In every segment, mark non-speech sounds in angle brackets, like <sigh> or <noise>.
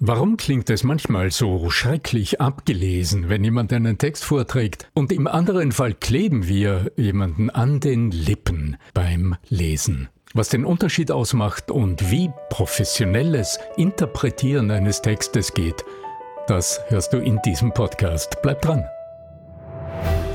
Warum klingt es manchmal so schrecklich abgelesen, wenn jemand einen Text vorträgt, und im anderen Fall kleben wir jemanden an den Lippen beim Lesen? Was den Unterschied ausmacht und wie professionelles Interpretieren eines Textes geht, das hörst du in diesem Podcast. Bleib dran.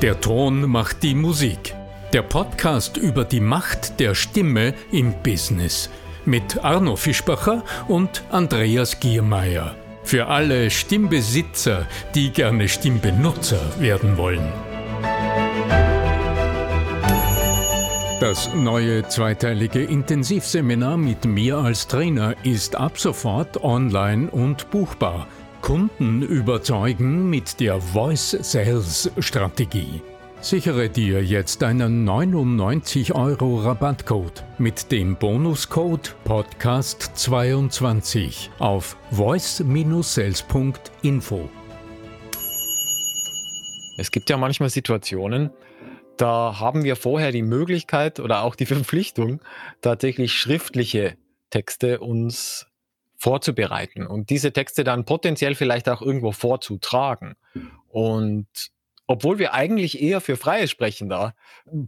Der Ton macht die Musik. Der Podcast über die Macht der Stimme im Business mit Arno Fischbacher und Andreas Giermeier. Für alle Stimmbesitzer, die gerne Stimmbenutzer werden wollen. Das neue zweiteilige Intensivseminar mit mir als Trainer ist ab sofort online und buchbar. Kunden überzeugen mit der Voice Sales Strategie. Sichere dir jetzt einen 99 Euro Rabattcode mit dem Bonuscode Podcast22 auf voice-sales.info. Es gibt ja manchmal Situationen, da haben wir vorher die Möglichkeit oder auch die <laughs> Verpflichtung, tatsächlich schriftliche Texte uns vorzubereiten und diese Texte dann potenziell vielleicht auch irgendwo vorzutragen. Und obwohl wir eigentlich eher für freies Sprechen da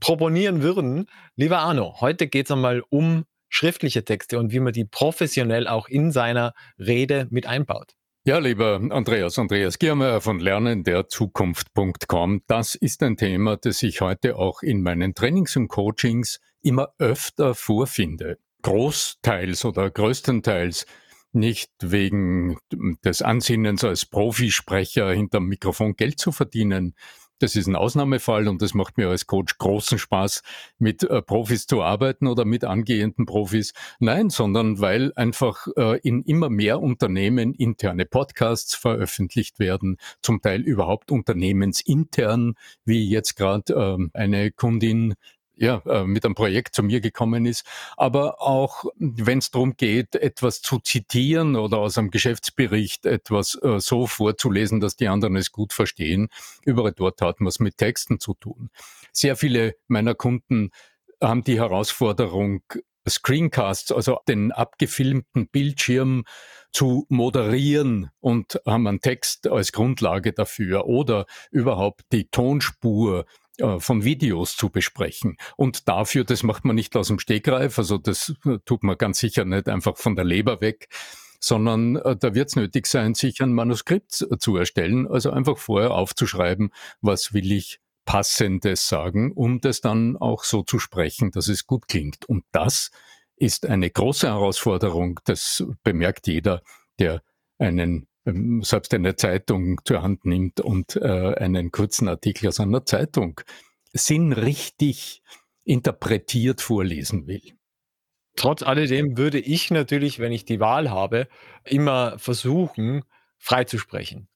proponieren würden. Lieber Arno, heute geht es einmal um schriftliche Texte und wie man die professionell auch in seiner Rede mit einbaut. Ja, lieber Andreas, Andreas Giermeier von lernenderzukunft.com. Das ist ein Thema, das ich heute auch in meinen Trainings und Coachings immer öfter vorfinde. Großteils oder größtenteils nicht wegen des Ansinnens als Profisprecher hinterm Mikrofon Geld zu verdienen. Das ist ein Ausnahmefall und das macht mir als Coach großen Spaß, mit äh, Profis zu arbeiten oder mit angehenden Profis. Nein, sondern weil einfach äh, in immer mehr Unternehmen interne Podcasts veröffentlicht werden, zum Teil überhaupt unternehmensintern, wie jetzt gerade äh, eine Kundin ja, äh, mit einem Projekt zu mir gekommen ist, aber auch wenn es darum geht, etwas zu zitieren oder aus einem Geschäftsbericht etwas äh, so vorzulesen, dass die anderen es gut verstehen, überall dort hat man es mit Texten zu tun. Sehr viele meiner Kunden haben die Herausforderung, Screencasts, also den abgefilmten Bildschirm zu moderieren und haben einen Text als Grundlage dafür oder überhaupt die Tonspur äh, von Videos zu besprechen. Und dafür, das macht man nicht aus dem Stegreif, also das äh, tut man ganz sicher nicht einfach von der Leber weg, sondern äh, da wird es nötig sein, sich ein Manuskript zu erstellen, also einfach vorher aufzuschreiben, was will ich Passendes sagen, um das dann auch so zu sprechen, dass es gut klingt. Und das ist eine große Herausforderung, das bemerkt jeder, der einen selbst eine Zeitung zur Hand nimmt und äh, einen kurzen Artikel aus einer Zeitung sinnrichtig interpretiert vorlesen will. Trotz alledem würde ich natürlich, wenn ich die Wahl habe, immer versuchen, frei zu sprechen.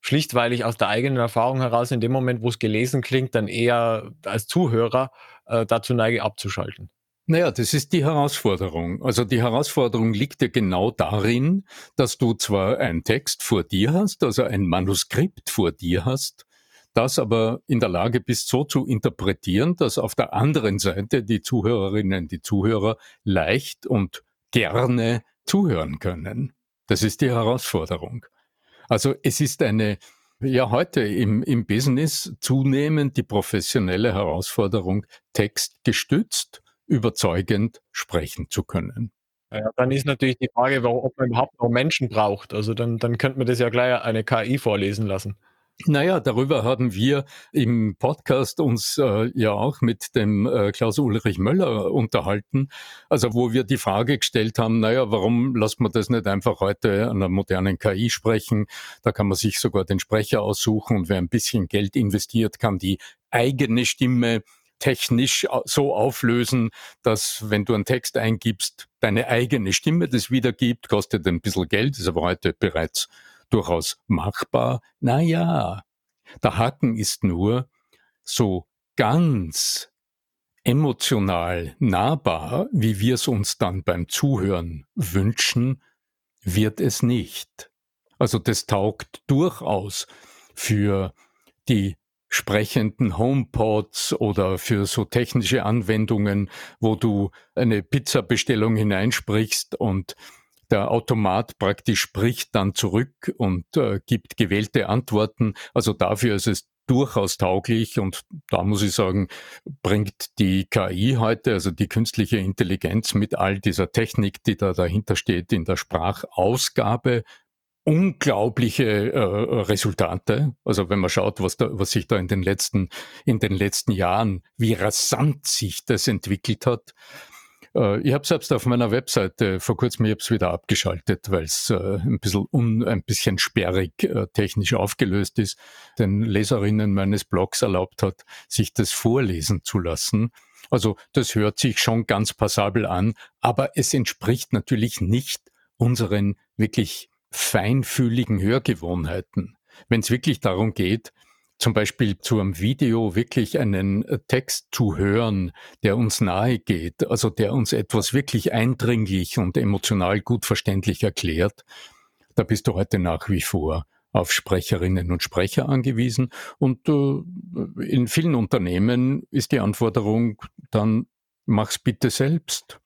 Schlicht, weil ich aus der eigenen Erfahrung heraus in dem Moment, wo es gelesen klingt, dann eher als Zuhörer äh, dazu neige, abzuschalten. Naja, das ist die Herausforderung. Also die Herausforderung liegt ja genau darin, dass du zwar einen Text vor dir hast, also ein Manuskript vor dir hast, das aber in der Lage bist, so zu interpretieren, dass auf der anderen Seite die Zuhörerinnen, die Zuhörer leicht und gerne zuhören können. Das ist die Herausforderung. Also es ist eine, ja heute im, im Business zunehmend die professionelle Herausforderung, textgestützt überzeugend sprechen zu können. Ja, dann ist natürlich die Frage, ob man überhaupt noch Menschen braucht. Also dann, dann könnte man das ja gleich eine KI vorlesen lassen. Naja, darüber haben wir im Podcast uns äh, ja auch mit dem äh, Klaus-Ulrich Möller unterhalten, also wo wir die Frage gestellt haben, naja, warum lässt man das nicht einfach heute an einer modernen KI sprechen? Da kann man sich sogar den Sprecher aussuchen und wer ein bisschen Geld investiert, kann die eigene Stimme technisch so auflösen, dass wenn du einen Text eingibst, deine eigene Stimme das wiedergibt, kostet ein bisschen Geld, ist aber heute bereits durchaus machbar. Naja, der Haken ist nur, so ganz emotional nahbar, wie wir es uns dann beim Zuhören wünschen, wird es nicht. Also das taugt durchaus für die sprechenden HomePods oder für so technische Anwendungen, wo du eine Pizza-Bestellung hineinsprichst und der Automat praktisch spricht dann zurück und äh, gibt gewählte Antworten. Also dafür ist es durchaus tauglich und da muss ich sagen, bringt die KI heute, also die künstliche Intelligenz mit all dieser Technik, die da dahinter steht in der Sprachausgabe, unglaubliche äh, Resultate. Also wenn man schaut, was, da, was sich da in den letzten in den letzten Jahren, wie rasant sich das entwickelt hat. Äh, ich habe selbst auf meiner Webseite vor kurzem, ich habe wieder abgeschaltet, weil es äh, ein bisschen un, ein bisschen sperrig äh, technisch aufgelöst ist, den Leserinnen meines Blogs erlaubt hat, sich das vorlesen zu lassen. Also das hört sich schon ganz passabel an, aber es entspricht natürlich nicht unseren wirklich feinfühligen Hörgewohnheiten. Wenn es wirklich darum geht, zum Beispiel zu einem Video wirklich einen äh, Text zu hören, der uns nahe geht, also der uns etwas wirklich eindringlich und emotional gut verständlich erklärt, da bist du heute nach wie vor auf Sprecherinnen und Sprecher angewiesen. Und äh, in vielen Unternehmen ist die Anforderung dann, mach's bitte selbst.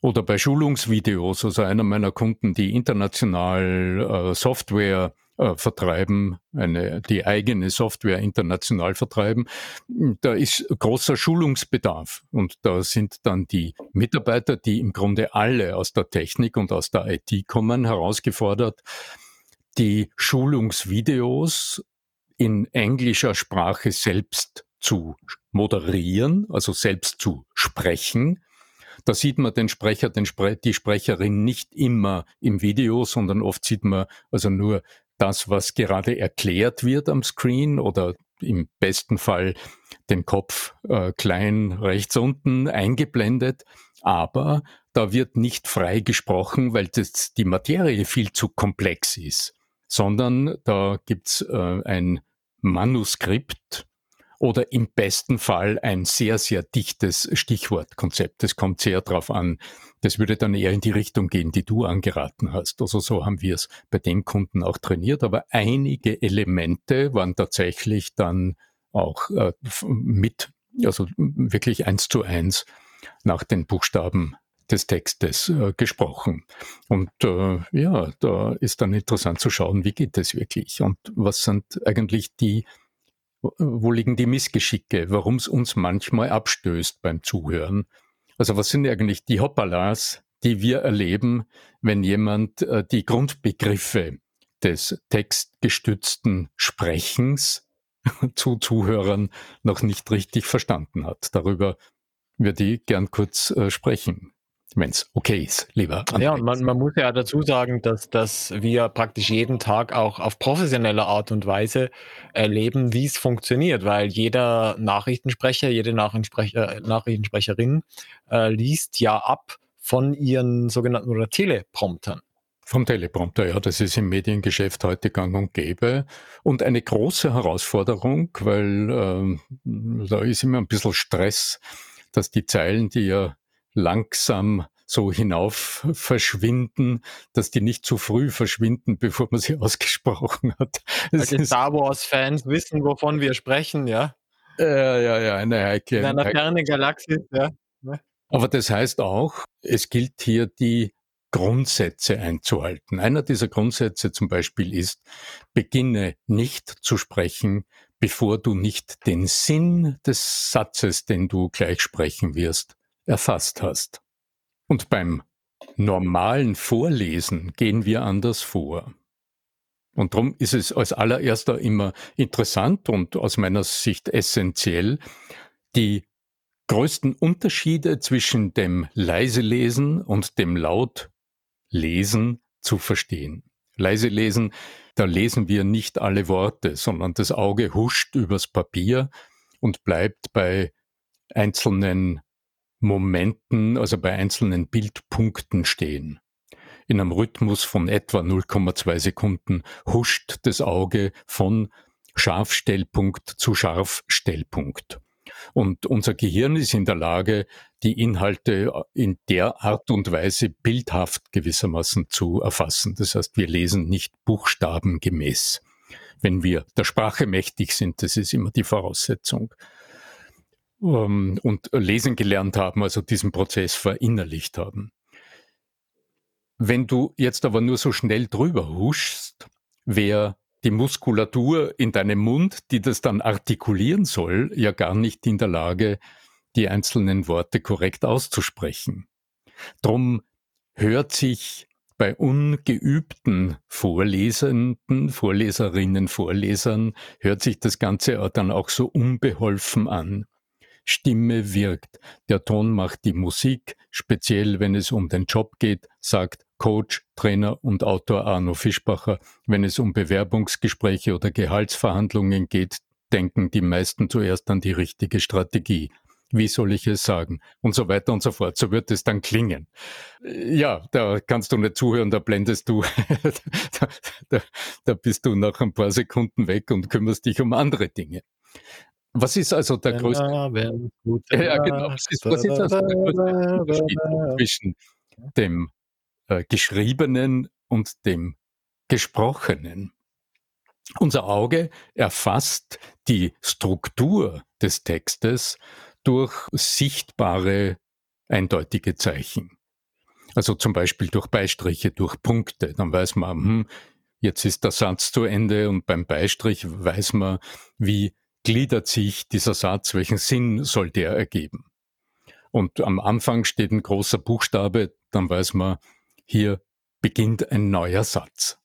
Oder bei Schulungsvideos, also einer meiner Kunden, die international äh, Software äh, vertreiben, eine, die eigene Software international vertreiben. Da ist großer Schulungsbedarf und da sind dann die Mitarbeiter, die im Grunde alle aus der Technik und aus der IT kommen, herausgefordert, die Schulungsvideos in englischer Sprache selbst zu moderieren, also selbst zu sprechen, da sieht man den Sprecher, den Spre die Sprecherin nicht immer im Video, sondern oft sieht man also nur das, was gerade erklärt wird am Screen oder im besten Fall den Kopf äh, klein rechts unten eingeblendet. Aber da wird nicht frei gesprochen, weil das, die Materie viel zu komplex ist, sondern da gibt's äh, ein Manuskript, oder im besten Fall ein sehr, sehr dichtes Stichwortkonzept. Das kommt sehr drauf an. Das würde dann eher in die Richtung gehen, die du angeraten hast. Also so haben wir es bei dem Kunden auch trainiert. Aber einige Elemente waren tatsächlich dann auch äh, mit, also wirklich eins zu eins nach den Buchstaben des Textes äh, gesprochen. Und äh, ja, da ist dann interessant zu schauen, wie geht es wirklich und was sind eigentlich die wo liegen die Missgeschicke, warum es uns manchmal abstößt beim Zuhören. Also was sind eigentlich die Hoppalas, die wir erleben, wenn jemand äh, die Grundbegriffe des textgestützten Sprechens <laughs> zu Zuhörern noch nicht richtig verstanden hat. Darüber würde ich gern kurz äh, sprechen wenn es okay ist, lieber. André. Ja, man, man, muss ja dazu sagen, dass, dass wir praktisch jeden Tag auch auf professionelle Art und Weise erleben, wie es funktioniert, weil jeder Nachrichtensprecher, jede Nachrichtensprecher, Nachrichtensprecherin äh, liest ja ab von ihren sogenannten oder Telepromptern. Vom Teleprompter, ja, das ist im Mediengeschäft heute gang und gäbe. Und eine große Herausforderung, weil äh, da ist immer ein bisschen Stress, dass die Zeilen, die ja langsam so hinauf verschwinden, dass die nicht zu früh verschwinden, <laughs> bevor man sie ausgesprochen hat. Also Star Wars-Fans wissen, wovon wir sprechen, ja? Ja, ja, ja, eine heikle. In einer fernen Galaxie, ja. Aber das heißt auch, es gilt hier die Grundsätze einzuhalten. Einer dieser Grundsätze zum Beispiel ist, beginne nicht zu sprechen, bevor du nicht den Sinn des Satzes, den du gleich sprechen wirst, erfasst hast. Und beim normalen Vorlesen gehen wir anders vor. Und darum ist es als allererster immer interessant und aus meiner Sicht essentiell, die größten Unterschiede zwischen dem leise Lesen und dem laut Lesen zu verstehen. Leise Lesen, da lesen wir nicht alle Worte, sondern das Auge huscht übers Papier und bleibt bei einzelnen Momenten, also bei einzelnen Bildpunkten stehen. In einem Rhythmus von etwa 0,2 Sekunden huscht das Auge von Scharfstellpunkt zu Scharfstellpunkt. Und unser Gehirn ist in der Lage, die Inhalte in der Art und Weise bildhaft gewissermaßen zu erfassen. Das heißt, wir lesen nicht buchstabengemäß. Wenn wir der Sprache mächtig sind, das ist immer die Voraussetzung ähm, und lesen gelernt haben, also diesen Prozess verinnerlicht haben. wenn du jetzt aber nur so schnell drüber huschst, wäre die Muskulatur in deinem Mund, die das dann artikulieren soll, ja gar nicht in der Lage, die einzelnen Worte korrekt auszusprechen. Drum hört sich bei ungeübten Vorlesenden, Vorleserinnen, Vorlesern, hört sich das Ganze dann auch so unbeholfen an. Stimme wirkt. Der Ton macht die Musik, speziell wenn es um den Job geht, sagt Coach, Trainer und Autor Arno Fischbacher. Wenn es um Bewerbungsgespräche oder Gehaltsverhandlungen geht, denken die meisten zuerst an die richtige Strategie. Wie soll ich es sagen? Und so weiter und so fort. So wird es dann klingen. Ja, da kannst du nicht zuhören, da blendest du, <laughs> da, da, da bist du nach ein paar Sekunden weg und kümmerst dich um andere Dinge. Was ist also der größte, <laughs> ja, genau, was ist, was ist also der größte Unterschied zwischen dem äh, Geschriebenen und dem Gesprochenen? Unser Auge erfasst die Struktur des Textes durch sichtbare, eindeutige Zeichen. Also zum Beispiel durch Beistriche, durch Punkte. Dann weiß man, hm, jetzt ist der Satz zu Ende und beim Beistrich weiß man, wie gliedert sich dieser Satz, welchen Sinn soll der ergeben. Und am Anfang steht ein großer Buchstabe, dann weiß man, hier beginnt ein neuer Satz,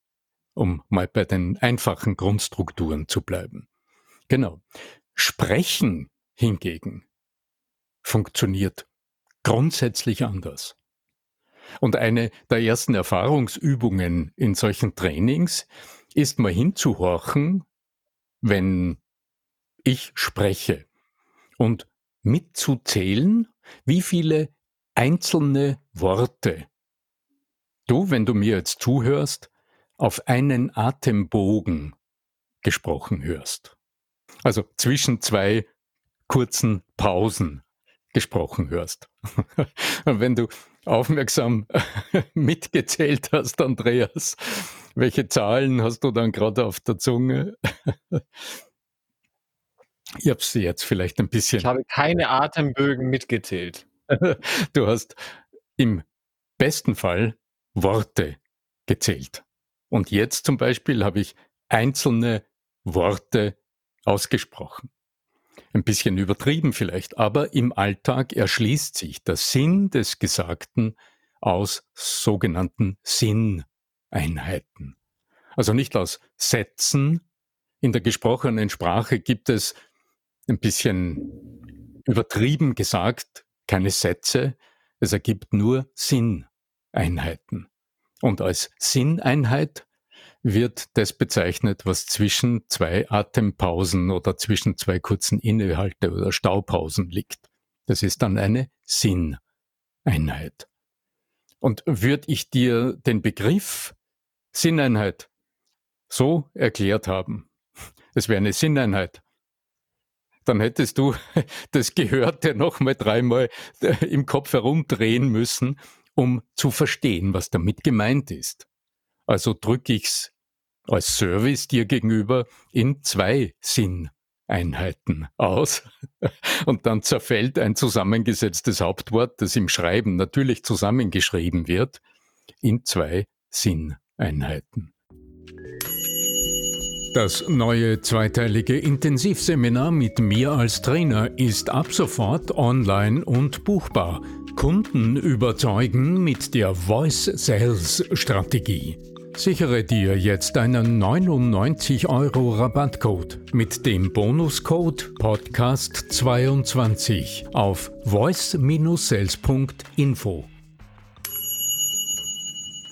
um mal bei den einfachen Grundstrukturen zu bleiben. Genau. Sprechen hingegen funktioniert grundsätzlich anders. Und eine der ersten Erfahrungsübungen in solchen Trainings ist mal hinzuhorchen, wenn ich spreche und mitzuzählen, wie viele einzelne Worte du, wenn du mir jetzt zuhörst, auf einen Atembogen gesprochen hörst. Also zwischen zwei kurzen Pausen gesprochen hörst. <laughs> Und wenn du aufmerksam <laughs> mitgezählt hast, Andreas, welche Zahlen hast du dann gerade auf der Zunge? <laughs> Ich habe sie jetzt vielleicht ein bisschen. Ich habe keine Atembögen mitgezählt. <laughs> Du hast im besten Fall Worte gezählt. Und jetzt zum Beispiel habe ich einzelne Worte ausgesprochen. Ein bisschen übertrieben vielleicht, aber im Alltag erschließt sich der Sinn des Gesagten aus sogenannten Sinneinheiten. Also nicht aus Sätzen. In der gesprochenen Sprache gibt es ein bisschen übertrieben gesagt keine Sätze. Es ergibt nur Sinneinheiten. Und als Sinneinheit wird das bezeichnet, was zwischen zwei Atempausen oder zwischen zwei kurzen Innehalte oder Staupausen liegt. Das ist dann eine Sinneinheit. Und würde ich dir den Begriff Sinneinheit so erklärt haben, es wäre eine Sinneinheit, dann hättest du <laughs> das Gehörte nochmal dreimal äh, im Kopf herumdrehen müssen, um zu verstehen, was damit gemeint ist. Also drücke ich's als Service dir gegenüber in zwei Sinneinheiten aus. <laughs> Und dann zerfällt ein zusammengesetztes Hauptwort, das im Schreiben natürlich zusammengeschrieben wird, in zwei Sinneinheiten. Das neue zweiteilige Intensivseminar mit mir als Trainer ist ab sofort online und buchbar. Kunden überzeugen mit der Voice Sales Strategie. Sichere dir jetzt einen 99 Euro Rabattcode mit dem Bonuscode Podcast22 auf voice-sales.info.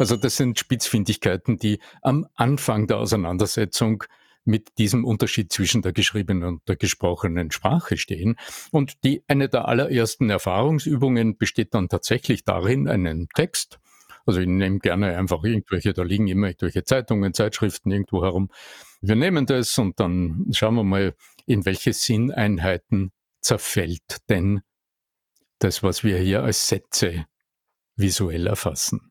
Also das sind Spitzfindigkeiten, die am Anfang der Auseinandersetzung mit diesem Unterschied zwischen der geschriebenen und der gesprochenen Sprache stehen. Und die, eine der allerersten Erfahrungsübungen besteht dann tatsächlich darin, einen Text also ich nehme gerne einfach irgendwelche, da liegen immer irgendwelche Zeitungen, Zeitschriften irgendwo herum. Wir nehmen das und dann schauen wir mal, in welche Sinneinheiten zerfällt denn das, was wir hier als Sätze visuell erfassen.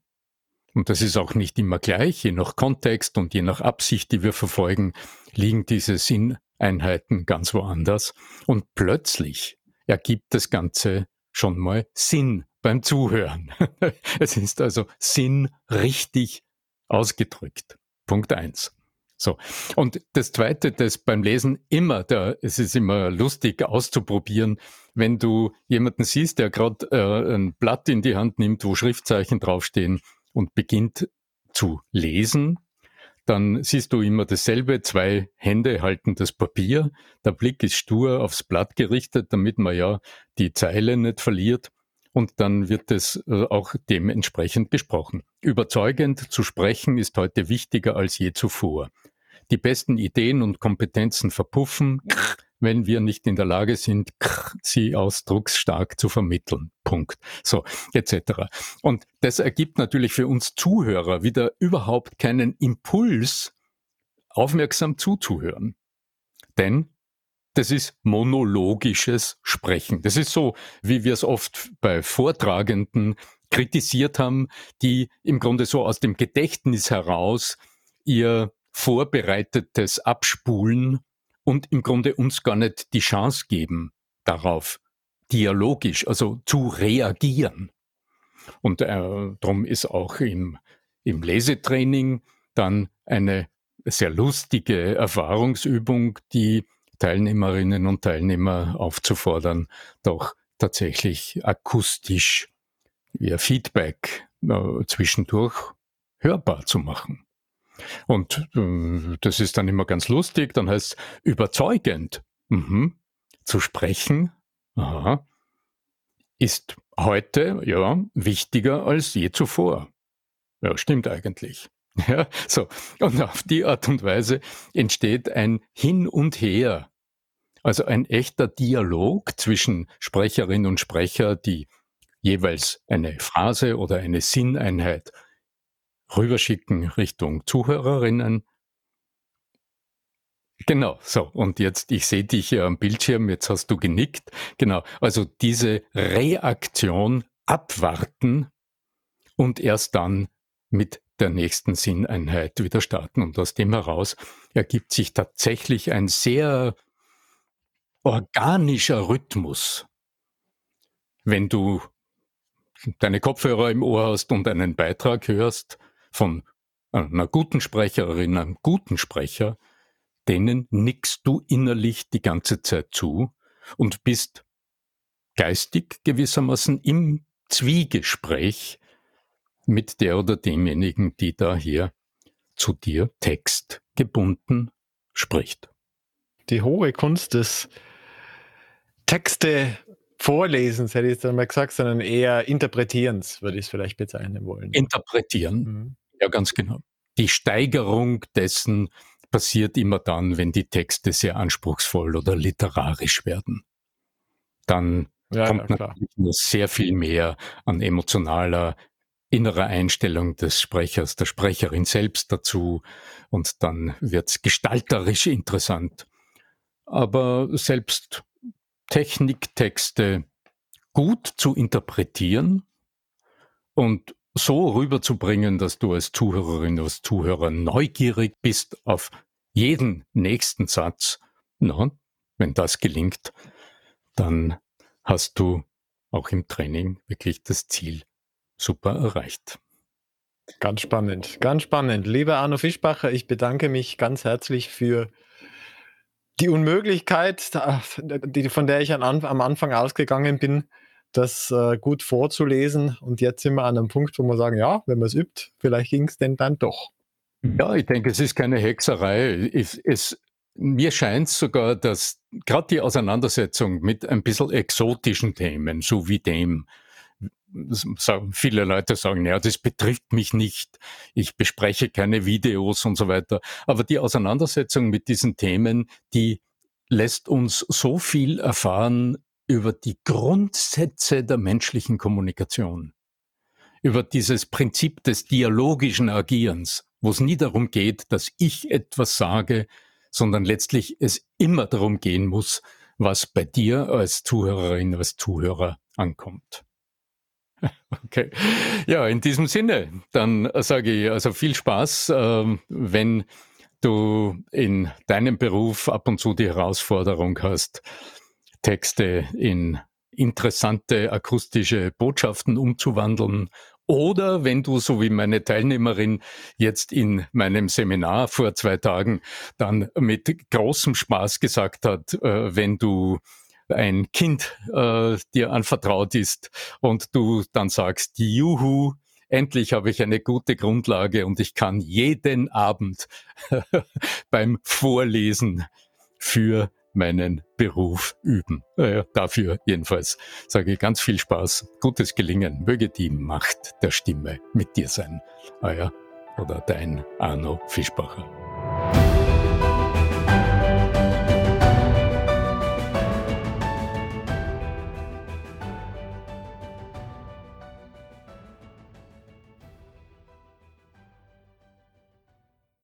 Und das ist auch nicht immer gleich, je nach Kontext und je nach Absicht, die wir verfolgen, liegen diese Sinneinheiten ganz woanders. Und plötzlich ergibt das Ganze schon mal Sinn beim Zuhören. <laughs> es ist also Sinn richtig ausgedrückt. Punkt eins. So. Und das zweite, das beim Lesen immer, da, es ist immer lustig auszuprobieren, wenn du jemanden siehst, der gerade äh, ein Blatt in die Hand nimmt, wo Schriftzeichen draufstehen und beginnt zu lesen, dann siehst du immer dasselbe, zwei Hände halten das Papier, der Blick ist stur aufs Blatt gerichtet, damit man ja die Zeile nicht verliert und dann wird es äh, auch dementsprechend gesprochen. Überzeugend zu sprechen ist heute wichtiger als je zuvor. Die besten Ideen und Kompetenzen verpuffen, wenn wir nicht in der Lage sind, sie ausdrucksstark zu vermitteln. Punkt. So, etc. Und das ergibt natürlich für uns Zuhörer wieder überhaupt keinen Impuls, aufmerksam zuzuhören. Denn das ist monologisches Sprechen. Das ist so, wie wir es oft bei Vortragenden kritisiert haben, die im Grunde so aus dem Gedächtnis heraus ihr vorbereitetes Abspulen und im Grunde uns gar nicht die Chance geben, darauf dialogisch, also zu reagieren. Und äh, darum ist auch im, im Lesetraining dann eine sehr lustige Erfahrungsübung, die Teilnehmerinnen und Teilnehmer aufzufordern, doch tatsächlich akustisch ihr Feedback äh, zwischendurch hörbar zu machen. Und äh, das ist dann immer ganz lustig. Dann heißt es überzeugend mhm. zu sprechen. Aha, ist heute ja wichtiger als je zuvor. Ja, stimmt eigentlich. <laughs> Ja, so. Und auf die Art und Weise entsteht ein Hin und Her. Also ein echter Dialog zwischen Sprecherin und Sprecher, die jeweils eine Phrase oder eine Sinneinheit rüberschicken Richtung Zuhörerinnen. Genau, so. Und jetzt, ich sehe dich hier am Bildschirm, jetzt hast du genickt. Genau, also diese Reaktion abwarten und erst dann mit der nächsten Sinneinheit wieder starten. Und aus dem heraus ergibt sich tatsächlich ein sehr organischer Rhythmus. Wenn du deine Kopfhörer im Ohr hast und einen Beitrag hörst, von einer guten Sprecherin, einem guten Sprecher, denen nickst du innerlich die ganze Zeit zu und bist geistig gewissermaßen im Zwiegespräch mit der oder demjenigen, die da hier zu dir textgebunden spricht. Die hohe Kunst des Texte Vorlesens hätte ich jetzt einmal gesagt, sondern eher Interpretierens, würde ich es vielleicht bezeichnen wollen. Interpretieren. Mhm. Ja, ganz genau. Die Steigerung dessen passiert immer dann, wenn die Texte sehr anspruchsvoll oder literarisch werden. Dann ja, kommt natürlich nur sehr viel mehr an emotionaler innerer Einstellung des Sprechers, der Sprecherin selbst dazu und dann wird's gestalterisch interessant. Aber selbst Techniktexte gut zu interpretieren und so rüberzubringen, dass du als Zuhörerin, als Zuhörer neugierig bist auf jeden nächsten Satz. Na, wenn das gelingt, dann hast du auch im Training wirklich das Ziel super erreicht. Ganz spannend, ganz spannend. Lieber Arno Fischbacher, ich bedanke mich ganz herzlich für die Unmöglichkeit, von der ich am Anfang ausgegangen bin, das äh, gut vorzulesen. Und jetzt sind wir an einem Punkt, wo wir sagen, ja, wenn man es übt, vielleicht ging es denn dann doch. Ja, ich denke, es ist keine Hexerei. Es, es, mir scheint sogar, dass gerade die Auseinandersetzung mit ein bisschen exotischen Themen, so wie dem, sagen, viele Leute sagen, ja, das betrifft mich nicht. Ich bespreche keine Videos und so weiter. Aber die Auseinandersetzung mit diesen Themen, die lässt uns so viel erfahren über die Grundsätze der menschlichen Kommunikation, über dieses Prinzip des dialogischen Agierens, wo es nie darum geht, dass ich etwas sage, sondern letztlich es immer darum gehen muss, was bei dir als Zuhörerin, als Zuhörer ankommt. <laughs> Okay. Ja, in diesem Sinne, dann sage ich also viel Spaß, ähm, wenn du in deinem Beruf ab und zu die Herausforderung hast, Texte in interessante akustische Botschaften umzuwandeln oder wenn du, so wie meine Teilnehmerin jetzt in meinem Seminar vor zwei Tagen, dann mit großem Spaß gesagt hat, äh, wenn du ein Kind äh, dir anvertraut ist und du dann sagst, Juhu, endlich habe ich eine gute Grundlage und ich kann jeden Abend <laughs> beim Vorlesen für meinen Beruf üben. Äh, dafür jedenfalls sage ich ganz viel Spaß, gutes Gelingen, möge die Macht der Stimme mit dir sein. Euer oder dein Arno Fischbacher.